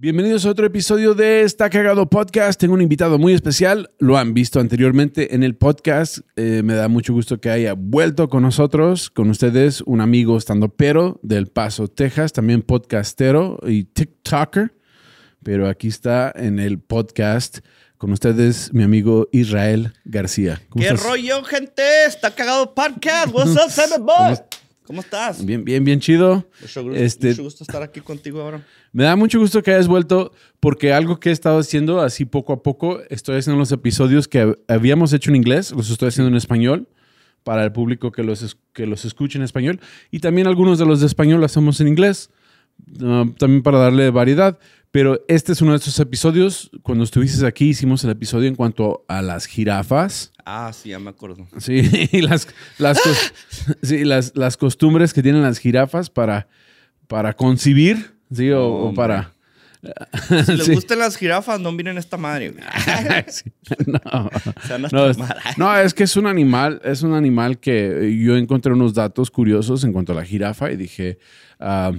Bienvenidos a otro episodio de Está Cagado Podcast. Tengo un invitado muy especial. Lo han visto anteriormente en el podcast. Eh, me da mucho gusto que haya vuelto con nosotros, con ustedes, un amigo estando pero del Paso, Texas, también podcastero y TikToker. Pero aquí está en el podcast con ustedes mi amigo Israel García. ¿Cómo ¿Qué estás? rollo, gente? Está cagado podcast. What's up? ¿Cómo estás? Bien, bien, bien chido. Mucho gusto, Este- mucho gusto estar aquí contigo ahora. Me da mucho gusto que hayas vuelto porque algo que he estado haciendo así poco a poco, estoy haciendo los episodios que hab- habíamos hecho en inglés, los estoy haciendo en español para el público que los, que los escuche en español y también algunos de los de español los hacemos en inglés, ah, también para darle variedad. Pero este es uno de estos episodios. Cuando estuviste aquí hicimos el episodio en cuanto a las jirafas. Ah, sí, ya me acuerdo. Sí, y las, las, sí, las, las costumbres que tienen las jirafas para, para concibir, ¿sí? O, para... Si les Sí. gustan las jirafas, no miren esta madre. Sí, no. No, es, no, es que es un animal, es un animal que yo encontré unos datos curiosos en cuanto a la jirafa y dije, ah,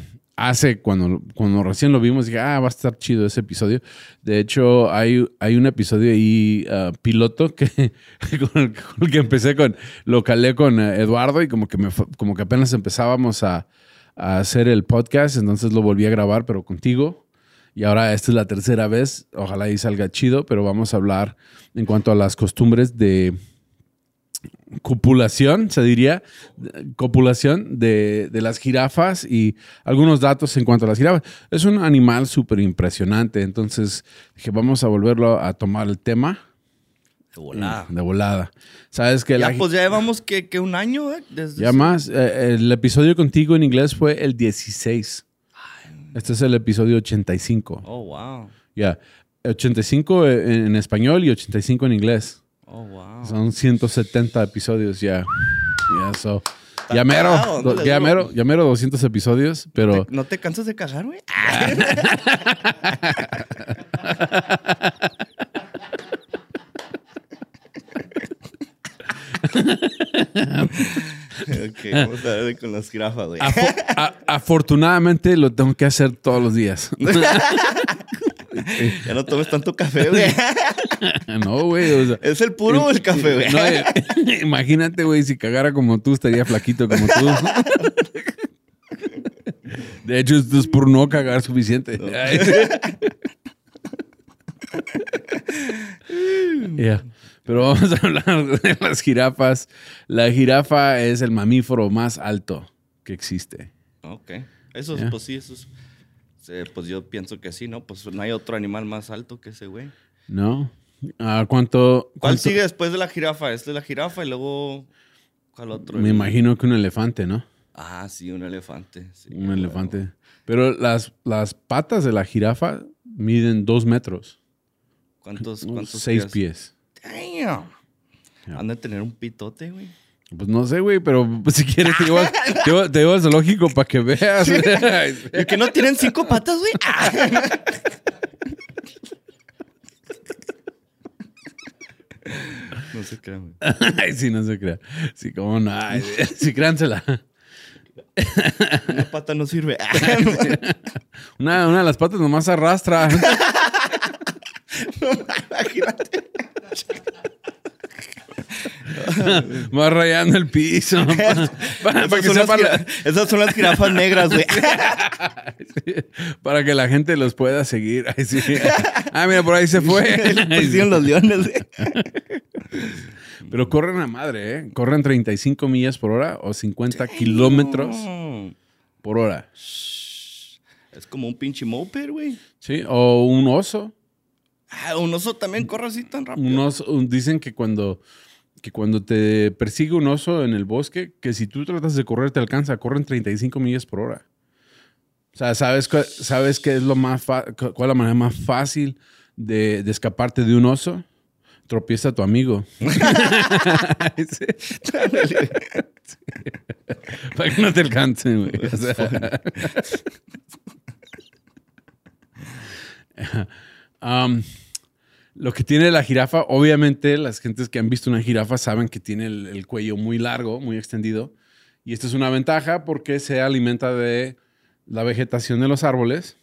hace cuando, cuando recién lo vimos, dije, ah, va a estar chido ese episodio. De hecho, hay, hay un episodio ahí ah, piloto que con el, con el que empecé con, lo calé con eh, Eduardo y como que, me, como que apenas empezábamos a, a hacer el podcast, entonces lo volví a grabar, pero contigo. Y ahora esta es la tercera vez. Ojalá y salga chido, pero vamos a hablar en cuanto a las costumbres de copulación, se diría, copulación de, de las jirafas y algunos datos en cuanto a las jirafas. Es un animal súper impresionante, entonces dije, vamos a volverlo a tomar el tema De volada. de volada. Sabes que la Ya, pues ya llevamos que, que un año, ¿eh? Desde ya más, eh, el episodio contigo en inglés fue el 16. Este es el episodio 85. Oh, wow. Ya, 85 en, en español y 85 en inglés. Oh, wow. Son 170 episodios ya. Ya, so. Ya mero, do- ya mero, ya mero 200 episodios, pero ¿No te cansas de cagar, güey? ok, vamos a ver con las jirafas, güey. afo- afortunadamente lo tengo que hacer todos los días. Ya no tomes tanto café, güey. no, güey. o sea, ¿Es el puro o el café, güey? no, eh, imagínate, güey, si cagara como tú, estaría flaquito como tú. De hecho, esto es por no cagar suficiente. Ya. Pero vamos a hablar de las jirafas. La jirafa es el mamífero más alto que existe. Ok. Eso, es, Ya. pues sí, eso es. sí, Pues yo pienso que sí, ¿no? Pues no hay otro animal más alto que ese, güey. ¿No? Ah, ¿Cuánto? ¿Cuál cuánto- sigue después de la jirafa? Esta es la jirafa y luego. ¿Cuál otro? Me imagino que un elefante, ¿no? Ah, sí, un elefante. sí, Un elefante. Pero las, las patas de la jirafa miden dos metros. ¿Cuántos, cuántos seis pies? pies. Damn. Han de tener un pitote, güey. Pues no sé, güey, pero pues, si quieres te llevo, te te llevo al zoológico para que veas. ¿Y que no tienen cinco patas, güey? Ah. No se crean, güey. Ay, sí, no se crea. Sí, cómo no. Ay, sí, créansela. Una pata no sirve. Una, una de las patas nomás arrastra. Imagínate. Va rayando el piso. Para, que son, las sepa la- esas son las jirafas negras, güey. para que la gente los pueda seguir. Ay, sí. Ah, mira, por ahí se fue. Ay, sí. Pusieron los leones, güey. Pero corren a madre, ¿eh? Corren 35 millas por hora o 50 kilómetros por hora. Es como un pinche moped, güey. ¿Sí? O un oso. Ah, un oso también corre así tan rápido. Un oso dicen que cuando, que cuando te persigue un oso en el bosque, que si tú tratas de correr te alcanza, corren 35 millas por hora. O sea, ¿sabes, sabes qué es lo más cuál es la manera más fácil de, de escaparte de un oso? Tropieza a tu amigo. Sí. Para que no te alcance, güey. O sea. Um, lo que tiene la jirafa, obviamente las gentes que han visto una jirafa saben que tiene el, el cuello muy largo, muy extendido. Y esta es una ventaja porque se alimenta de la vegetación de los árboles.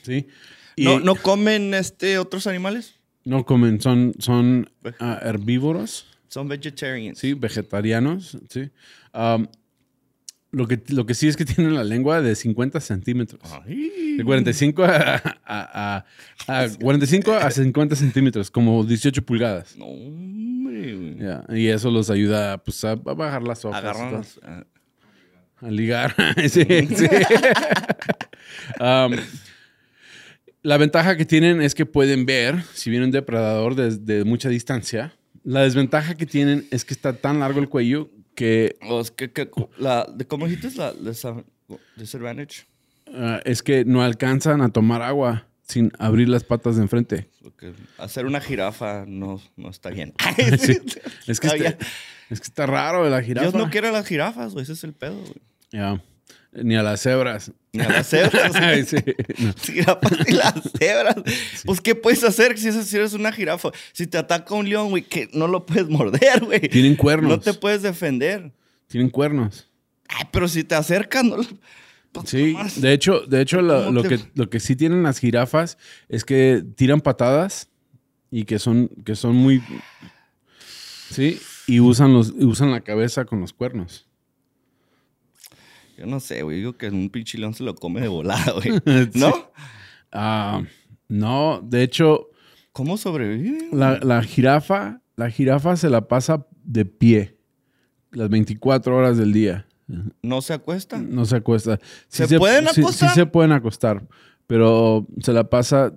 ¿Sí? Y ¿No, ¿No comen este, otros animales? No comen, son, son ah, herbívoros. Son vegetarians. Sí, vegetarianos, sí. Um, lo, que, lo que sí es que tienen la lengua de 50 centímetros. Ay. De 45 a, a- a- a 45 a 50 centímetros, como 18 pulgadas. No, hombre. Ya, Y eso los ayuda pues, a, bajar las hojas. ah, A ligar. sí, sí. Um, la ventaja que tienen es que pueden ver si viene un depredador desde mucha distancia. La desventaja que tienen es que está tan largo el cuello que o es que, que- la, ¿Cómo dijiste? La disadvantage. ah, es que no alcanzan a tomar agua sin abrir las patas de enfrente. Hacer una jirafa no, no está bien. Sí. Es, que está, es que está raro la jirafa. Dios no quiere las jirafas, güey. Ese es el pedo, güey. Ya. Ni a las cebras. Ni a las cebras. Ay, sí. No. jirafas y las cebras. Pues, ¿qué puedes hacer si, es- si eres una jirafa? Si te ataca un león, güey, que no lo puedes morder, güey. Tienen cuernos. No te puedes defender. Tienen cuernos. Ay, pero si te acercan, no lo- pues, Sí, nomás. de hecho, de hecho lo, ¿Cómo lo te- que, lo que sí tienen las jirafas es que tiran patadas y que son, que son muy... Sí, y usan, los, usan la cabeza con los cuernos. Yo no sé, güey. Digo que un pinche león se lo come de volada, güey. ¿No? Ah, no, de hecho, ¿Cómo sobrevive? la, la jirafa, la jirafa se la pasa de pie las 24 horas del día. ¿No se acuesta? No se acuesta. Sí ¿Se pueden sí- acostar? Sí, se pueden acostar, pero se la pasa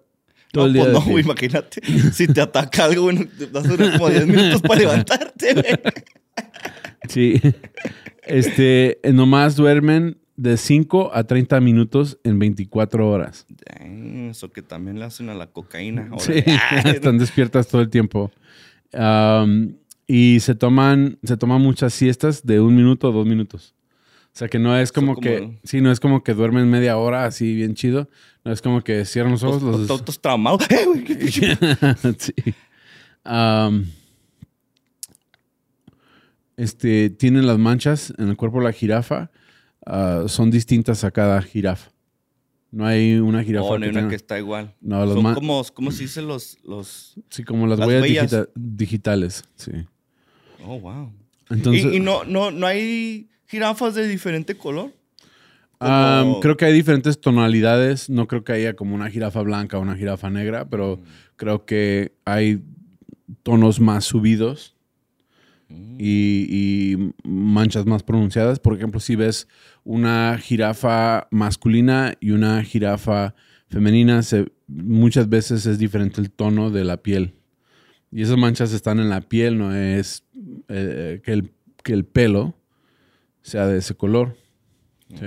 todo no, el día. pues no, pie. güey, imagínate. Si te ataca algo, güey, te vas a durar como 10 minutos para levantarte, güey. Sí. Este, nomás duermen de 5 a 30 minutos en 24 horas. Dang, eso que también le hacen a la cocaína. Ahora, Sí, están despiertas todo el tiempo. Y se toman, se toman muchas siestas de un minuto o dos minutos. O sea que no es como, que, sí, no es como que duermen media hora así bien chido. No es como que cierran los ojos. Los Los, traumados. Eh, güey, qué pinche- sí. Am, este, tienen las manchas en el cuerpo de la jirafa. ah, son distintas a cada jirafa. No hay una jirafa Oh, no hay que una tenga- que está igual. No, Son como, ¿cómo se dice los, los... Sí, como las, las huellas huellas. digita- digitales. Sí. Oh, wow. Entonces, ¿Y, y no, no, no hay jirafas de diferente color? como- creo que hay diferentes tonalidades. No creo que haya como una jirafa blanca o una jirafa negra, pero Mm. creo que hay tonos más subidos Mm. y, y manchas más pronunciadas. Por ejemplo, si ves una jirafa masculina y una jirafa femenina, se- muchas veces es diferente el tono de la piel. Y esas manchas están en la piel, no es eh, que, el, que el pelo sea de ese color. ¿sí?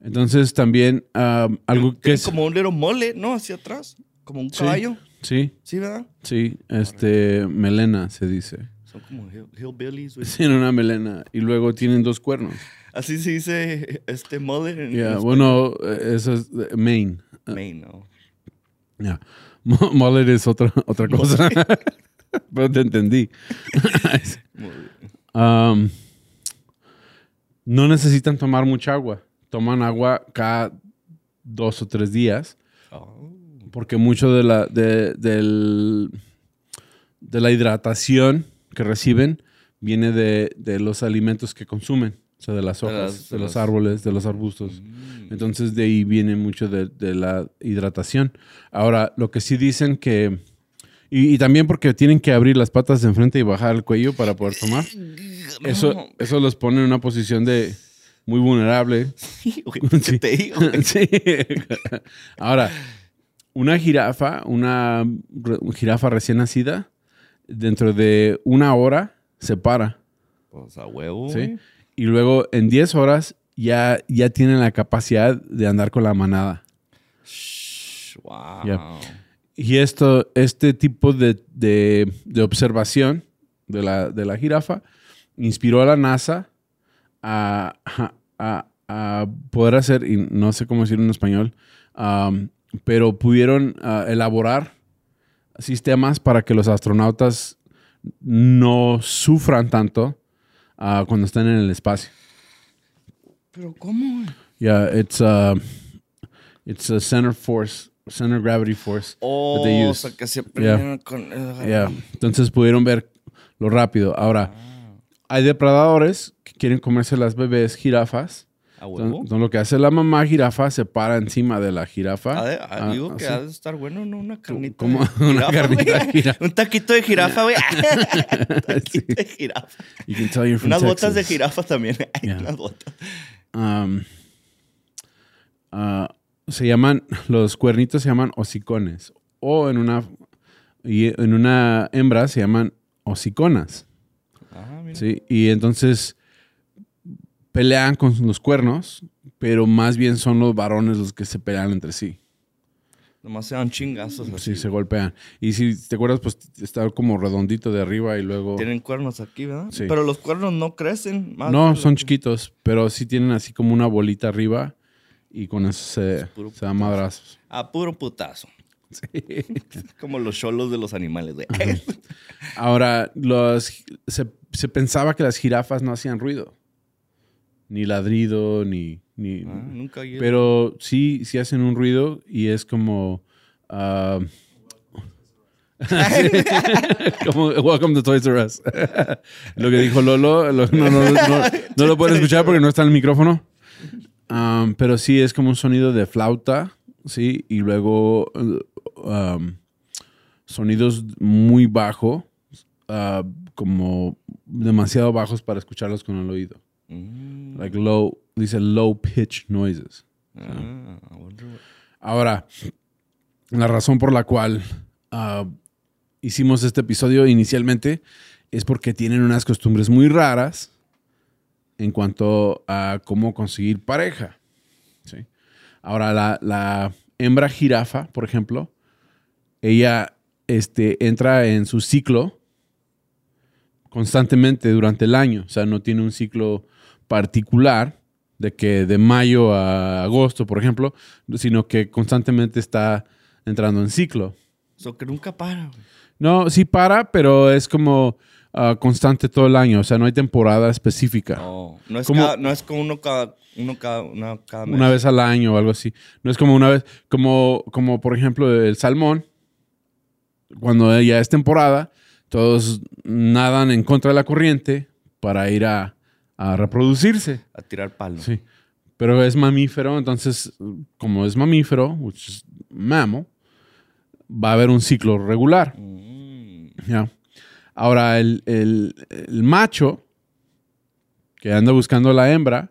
Entonces también um, algo que es... como un little mole, ¿no? Hacia atrás. Como un Sí. caballo. Sí, Sí, ¿verdad? sí, este, melena se dice. Son como hill- hillbillies. Tienen una melena y luego tienen dos cuernos. Así se dice este mole en bueno, eh, eso es eh, Maine. Maine, ¿no? Mullet es otra, otra cosa. Pero te entendí. Um, no necesitan tomar mucha agua. Toman agua cada dos o tres días. Oh. Porque mucho de la, de, del- de la hidratación que reciben viene de, de los alimentos que consumen. O sea, de las De hojas, las- de, de los las- árboles, de los arbustos. Mm. Entonces de ahí viene mucho de, de la hidratación. Ahora, lo que sí dicen que... Y, y también porque tienen que abrir las patas de enfrente y bajar el cuello para poder tomar. Eso, No. eso los pone en una posición de muy vulnerable. Sí, güey, ¿qué Sí. te digo? güey? Sí. Ahora, una jirafa, una jirafa recién nacida, dentro de una hora se para. Pues a huevo, ¿sí? Y luego en 10 horas ya, ya tienen la capacidad de andar con la manada. Shh, Wow. Y esto, este tipo de, de- de observación de la, de la jirafa inspiró a la NASA a, a- a poder hacer, y no sé cómo decirlo en español, um, pero pudieron ah, elaborar sistemas para que los astronautas no sufran tanto ah, cuando están en el espacio. ¿Pero cómo? Yeah, it's a, it's a center force, center gravity force. Oh, that they o use. sea, que se Yeah. con... Yeah. Entonces pudieron ver lo rápido. Ahora, hay depredadores que quieren comerse las bebés jirafas. ¿A Entonces, huevo? entonces lo que hace la mamá jirafa se para encima de la jirafa. De- ah, Ah, digo que así. ha de estar bueno, ¿no? Una carnita como una carnita güey. de jirafa. Un taquito de jirafa, güey. Un taquito de jirafa. You can tell you're from Unas botas de jirafa también. Yeah. Unas botas. Um, ah, se llaman, los cuernitos se llaman hocicones. O en una, y en una hembra se llaman hociconas. Ah, mira. ¿sí? Y entonces pelean con los cuernos, pero más bien son los varones los que se pelean entre sí. Nomás se dan chingazos así. Sí, se golpean. Y si te acuerdas, pues está como redondito de arriba y luego... Tienen cuernos aquí, ¿verdad? Sí. Pero los cuernos no crecen más. No, son que- chiquitos, pero sí tienen así como una bolita arriba y con eso se, puro se dan madrazos. A puro putazo. Como los cholos de los animales, güey. Ahora, los, se, se pensaba que las jirafas no hacían ruido. Ni ladrido, ni... ni Ah, nunca eso. pero sí, sí hacen un ruido y es como... ah, como Welcome to Toys R Us. lo que dijo Lolo, lo- no, no- no- no lo pueden escuchar porque no está en el micrófono. Um, pero sí es como un sonido de flauta, sí, y luego uh, um, sonidos muy bajos, uh, como demasiado bajos para escucharlos con el oído. Mm, Like low, dice low pitch noises. ah, what- Ahora, la razón por la cual ah, hicimos este episodio inicialmente es porque tienen unas costumbres muy raras en cuanto a cómo conseguir pareja. ¿sí? Ahora, la, la hembra jirafa, por ejemplo, ella este, entra en su ciclo constantemente durante el año. O sea, no tiene un ciclo particular de que de mayo a agosto, por ejemplo, sino que constantemente está entrando en ciclo. So que nunca para, güey. No, sí para, pero es como ah, constante todo el año. O sea, no hay temporada específica. No, no es, cada- no es como uno cada, uno cada, una cada mes. Una vez al año o algo así. No es como una vez, como, como por ejemplo el salmón, cuando ya es temporada, todos nadan en contra de la corriente para ir a, a reproducirse. A tirar palo. Sí. Pero es mamífero, entonces, como es mamífero, which is mammal, va a haber un ciclo regular. Mm, ¿ya? Ahora, el, el- el macho que anda buscando a la hembra,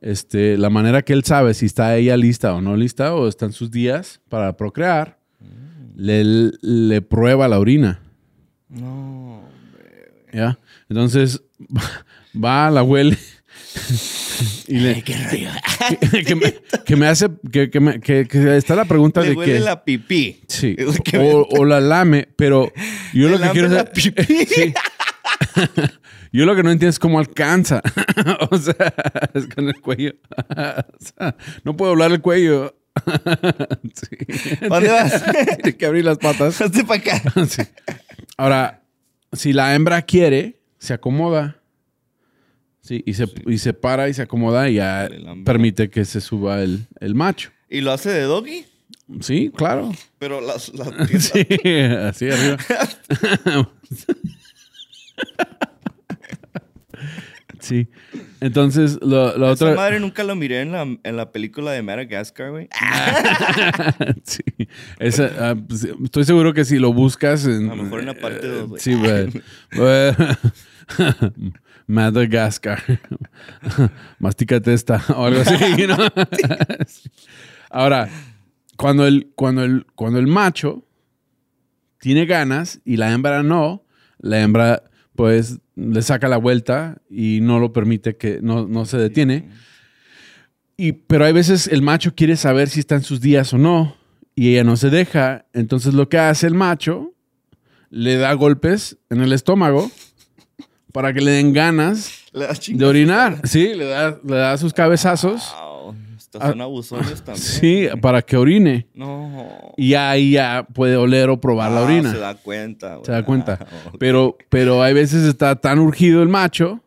este, la manera que él sabe si está ella lista o no lista, o están sus días para procrear, le, le prueba la orina. no. ¿ya? Entonces, va, la huele y le, ¿Qué rollo? que, me, que me hace que, que me- está la pregunta Le de huele que la pipí. sí o, o la lame pero yo lo Le que quiero la pipí. Sí. yo lo que no entiendo es cómo alcanza o sea es con el cuello O sea, no puedo hablar el cuello Sí. ¿Dónde vas? Tiene que abrir las patas Hazte para acá. Sí. ahora si la hembra quiere se acomoda Sí, y se, y se para y se acomoda y ya permite que se suba el, el macho. ¿Y lo hace de doggy? Sí, claro. Pero las, las piernas- Sí, así arriba. Sí. Entonces, lo, la Esa otra. madre nunca lo miré en la, en la película de Madagascar, güey. sí. Esa, ah, pues, estoy seguro que si lo buscas. En, A lo mejor en la parte dos, güey. Sí, güey. Madagascar. Mastícate esta o algo así, ¿no? Ahora, cuando el, cuando, el, cuando el macho tiene ganas y la hembra no, la hembra pues le saca la vuelta y no lo permite que no, no se detiene. Y, pero hay veces el macho quiere saber si está en sus días o no y ella no se deja. Entonces lo que hace el macho, le da golpes en el estómago para que le den ganas de orinar. Sí, le da, le da sus cabezazos. Wow, estos Ah, son abusones también. Sí, para que orine. No. Y ahí ya puede oler o probar la Ah, orina. Se da cuenta. güey. Se da cuenta. Ah. Pero, pero hay veces está tan urgido el macho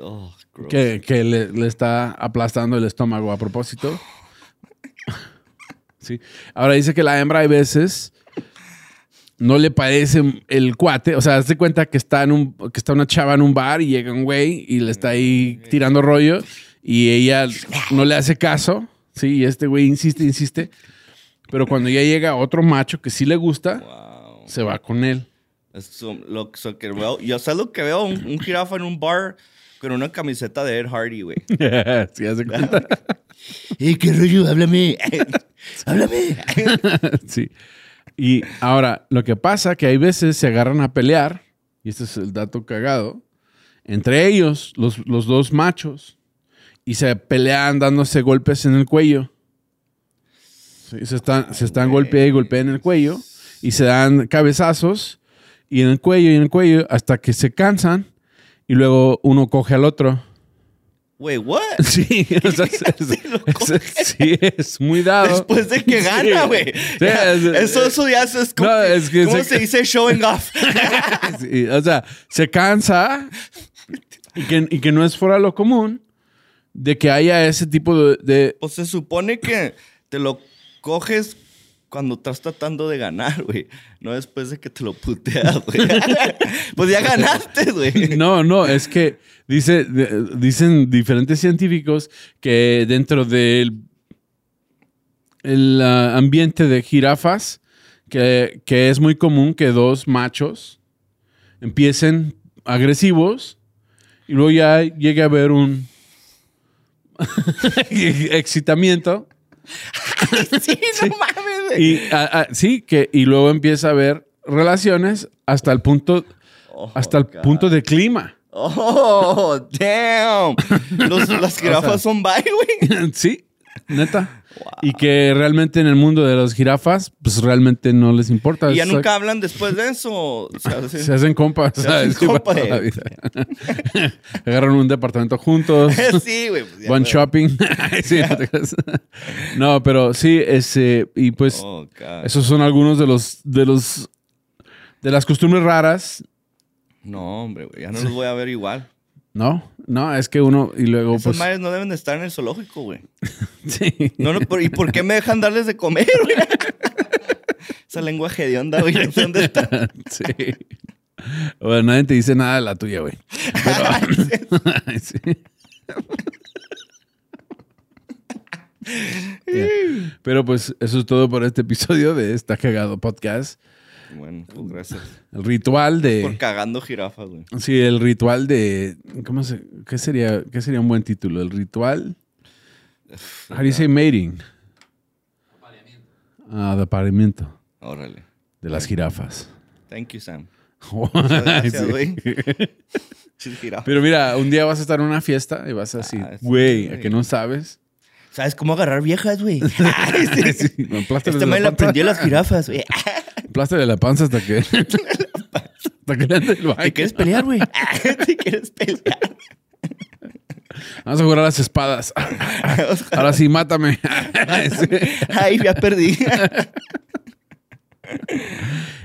Oh, que, que le, le está aplastando el estómago a propósito. Sí. Ahora dice que la hembra hay veces no le parece el cuate. O sea, hazte cuenta que está, en un, que está una chava en un bar y llega un güey y le está ahí tirando rollo y ella no le hace caso. Sí, y este güey insiste, insiste. Pero cuando ya llega otro macho que sí le gusta, Wow. se va con él. Eso, lo, eso que veo, yo sé lo que veo, un, un jirafa en un bar con una camiseta de Ed Hardy, güey. sí, hace cuenta. ¡Ey, qué rollo! ¡Háblame! ¡Háblame! sí. Y ahora, lo que pasa que hay veces se agarran a pelear, y este es el dato cagado, entre ellos, los, los dos machos, y se pelean dándose golpes en el cuello. Sí, se están, se están golpeando y golpeando en el cuello, y se dan cabezazos, y en el cuello y en el cuello, hasta que se cansan, y luego uno coge al otro. Wait, what? Sí, o sea, es, Sí, es- sí, es muy dado. Después de que gana, güey. Sí, es- eso, eso ya es como, No, es que ¿cómo se- se dice showing off? Sí, o sea, se cansa y que, y que no es fuera lo común de que haya ese tipo de... de- Pues se supone que te lo coges cuando estás tratando de ganar, güey. No después de que te lo puteas, güey. pues ya ganaste, güey. no, no, es que dice, de- dicen diferentes científicos que dentro del el, ah, ambiente de jirafas, que, que es muy común que dos machos empiecen agresivos y luego ya llegue a haber un excitamiento. sí, no mames. Y ah, ah, sí, que y luego empieza a haber relaciones hasta el punto Oh, hasta el God. punto de clima. Oh, damn. Los, las jirafas son bye, güey. sí, neta. Y que realmente en el mundo de las jirafas, pues realmente no les importa. Y ya nunca hablan después de eso. O sea, sí. se hacen compas. Se hacen compas. Agarran un departamento juntos. sí, güey. pues Van shopping. Sí, no. No, pero sí, ese, y pues Oh, esos son algunos de los, de los, de las costumbres raras No, hombre, güey. Ya no los voy a ver igual. No, no, es que uno y luego Esos pues madres no deben de estar en el zoológico, güey. sí. No, no, ¿Y por qué me dejan darles de comer, güey? Esa lengua hedionda, güey. No sé dónde está. sí. Bueno, nadie te dice nada de la tuya, güey. Pero, sí. Pero pues eso es todo por este episodio de Está Cagado Podcast. Bueno, pues gracias. El ritual de... Por cagando jirafas, güey. Sí, el ritual de. ¿Cómo se.? ¿Qué sería, qué sería un buen título? El ritual. How do you say mating? Ah, de apareamiento Órale. de las jirafas. Thank you, Sam. gracias, güey. Pero mira, un día vas a estar en una fiesta y vas a decir, Ah, güey, güey. ¿a que no sabes? ¿Sabes cómo agarrar viejas, güey? Ay, sí. Sí, Este me la aprendió las jirafas, güey. Aplástale la panza hasta que. hasta que le ande el baño. ¿Te quieres pelear, güey? ¿Te quieres pelear? Vamos a jugar a las espadas. Ahora sí, mátame. Ay, ya perdí.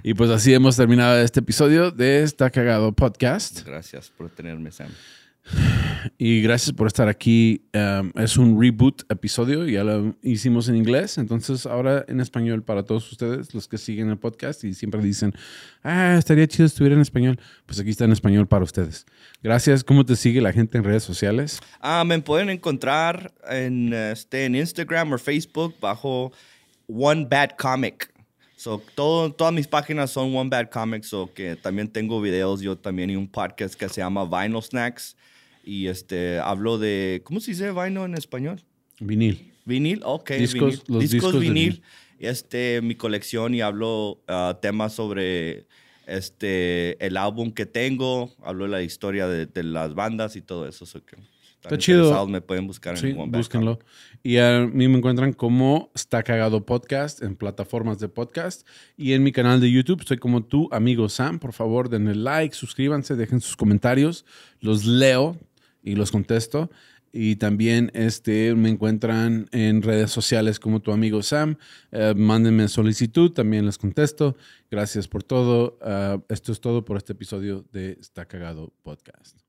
Y pues así hemos terminado este episodio de Está Cagado Podcast. Gracias por tenerme, Sam. Y gracias por estar aquí. Um, es un reboot episodio, ya lo hicimos en inglés, entonces ahora en español para todos ustedes, los que siguen el podcast y siempre dicen, ah, estaría chido estuviera en español. Pues aquí está en español para ustedes. Gracias. ¿Cómo te sigue la gente en redes sociales? Ah, me pueden encontrar en, este, en Instagram o Facebook bajo One Bad Comic. So, todas mis páginas son One Bad Comics, so que también tengo videos yo también y un podcast que se llama Vinyl Snacks. Y este, hablo de, ¿cómo se dice vinyl en español? Vinil. Vinil, ok. Discos, vinil. los discos, discos vinil. Este, mi colección y hablo ah, temas sobre este, el álbum que tengo. Hablo de la historia de, de las bandas y todo eso. so que Está chido. me pueden buscar Sí, en One búsquenlo. Y a mí me encuentran como Está Cagado Podcast en plataformas de podcast. Y en mi canal de YouTube estoy como tu amigo Sam. Por favor, denle like, suscríbanse, dejen sus comentarios. Los leo y los contesto. Y también este, me encuentran en redes sociales como tu amigo Sam. Eh, mándenme solicitud, también les contesto. Gracias por todo. Ah, esto es todo por este episodio de Está Cagado Podcast.